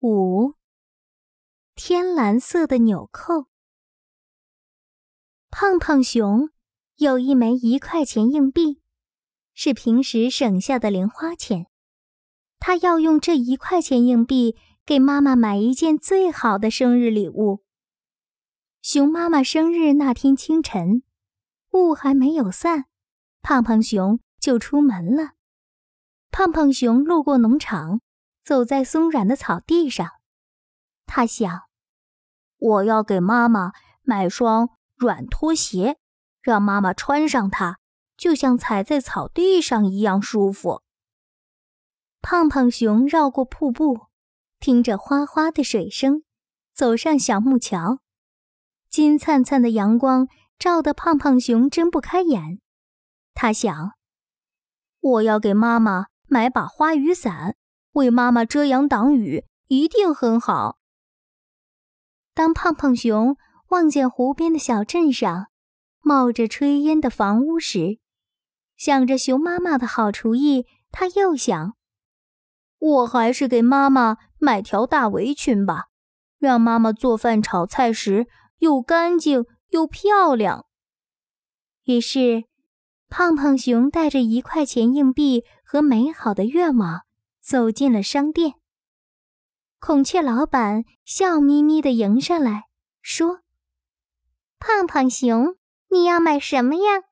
五，天蓝色的纽扣。胖胖熊有一枚一块钱硬币，是平时省下的零花钱。他要用这一块钱硬币给妈妈买一件最好的生日礼物。熊妈妈生日那天清晨，雾还没有散，胖胖熊就出门了。胖胖熊路过农场。走在松软的草地上，他想：“我要给妈妈买双软拖鞋，让妈妈穿上它，就像踩在草地上一样舒服。”胖胖熊绕过瀑布，听着哗哗的水声，走上小木桥。金灿灿的阳光照得胖胖熊睁不开眼。他想：“我要给妈妈买把花雨伞。”为妈妈遮阳挡雨一定很好。当胖胖熊望见湖边的小镇上冒着炊烟的房屋时，想着熊妈妈的好厨艺，他又想：我还是给妈妈买条大围裙吧，让妈妈做饭炒菜时又干净又漂亮。于是，胖胖熊带着一块钱硬币和美好的愿望。走进了商店，孔雀老板笑眯眯地迎上来，说：“胖胖熊，你要买什么呀？”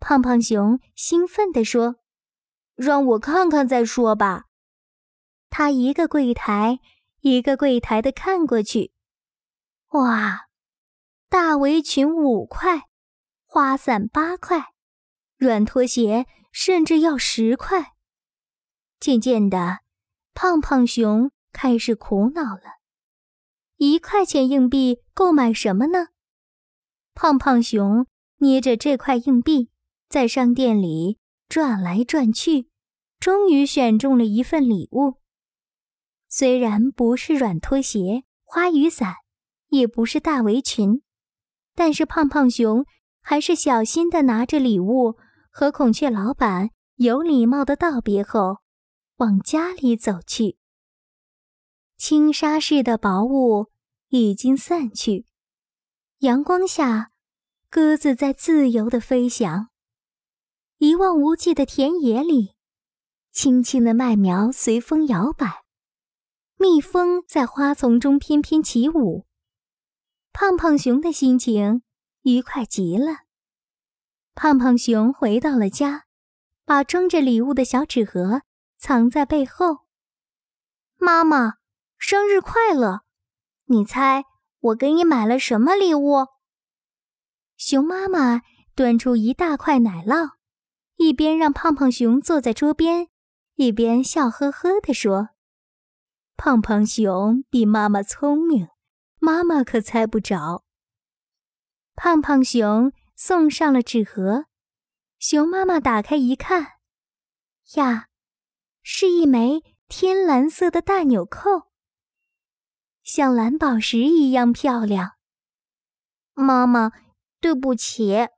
胖胖熊兴奋地说：“让我看看再说吧。”他一个柜台一个柜台的看过去，哇，大围裙五块，花伞八块，软拖鞋甚至要十块。渐渐的，胖胖熊开始苦恼了。一块钱硬币购买什么呢？胖胖熊捏着这块硬币，在商店里转来转去，终于选中了一份礼物。虽然不是软拖鞋、花雨伞，也不是大围裙，但是胖胖熊还是小心的拿着礼物，和孔雀老板有礼貌的道别后。往家里走去。轻纱似的薄雾已经散去，阳光下，鸽子在自由的飞翔。一望无际的田野里，青青的麦苗随风摇摆，蜜蜂在花丛中翩翩起舞。胖胖熊的心情愉快极了。胖胖熊回到了家，把装着礼物的小纸盒。藏在背后。妈妈，生日快乐！你猜我给你买了什么礼物？熊妈妈端出一大块奶酪，一边让胖胖熊坐在桌边，一边笑呵呵地说：“胖胖熊比妈妈聪明，妈妈可猜不着。”胖胖熊送上了纸盒，熊妈妈打开一看，呀！是一枚天蓝色的大纽扣，像蓝宝石一样漂亮。妈妈，对不起，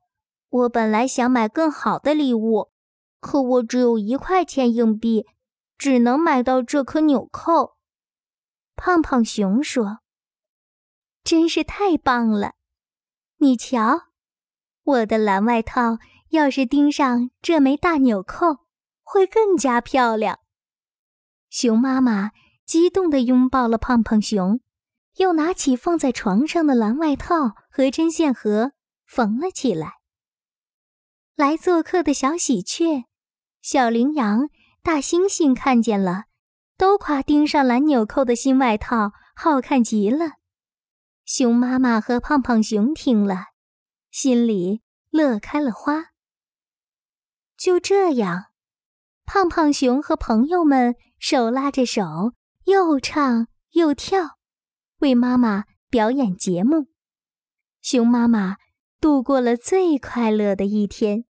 我本来想买更好的礼物，可我只有一块钱硬币，只能买到这颗纽扣。胖胖熊说：“真是太棒了！你瞧，我的蓝外套要是钉上这枚大纽扣。”会更加漂亮。熊妈妈激动地拥抱了胖胖熊，又拿起放在床上的蓝外套和针线盒缝了起来。来做客的小喜鹊、小羚羊、大猩猩看见了，都夸钉上蓝纽扣的新外套好看极了。熊妈妈和胖胖熊听了，心里乐开了花。就这样。胖胖熊和朋友们手拉着手，又唱又跳，为妈妈表演节目。熊妈妈度过了最快乐的一天。